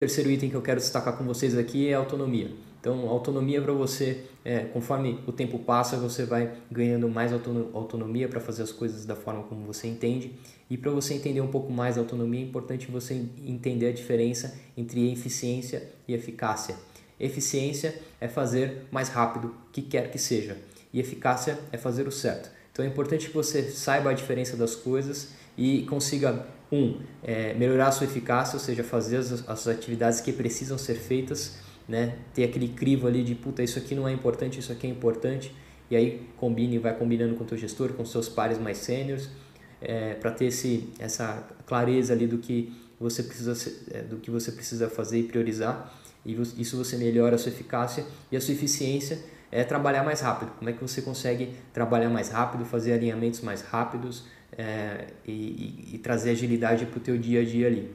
terceiro item que eu quero destacar com vocês aqui é autonomia. Então, autonomia para você, é, conforme o tempo passa, você vai ganhando mais autonomia para fazer as coisas da forma como você entende. E para você entender um pouco mais a autonomia, é importante você entender a diferença entre eficiência e eficácia. Eficiência é fazer mais rápido, o que quer que seja, e eficácia é fazer o certo. Então é importante que você saiba a diferença das coisas e consiga um é, melhorar a sua eficácia, ou seja, fazer as, as atividades que precisam ser feitas né? Ter aquele crivo ali de puta, isso aqui não é importante, isso aqui é importante. E aí combine, vai combinando com o teu gestor, com seus pares mais sêniores, é, para ter esse, essa clareza ali do que você precisa é, do que você precisa fazer e priorizar. E isso você melhora a sua eficácia e a sua eficiência é trabalhar mais rápido. Como é que você consegue trabalhar mais rápido, fazer alinhamentos mais rápidos é, e, e, e trazer agilidade para o teu dia a dia ali.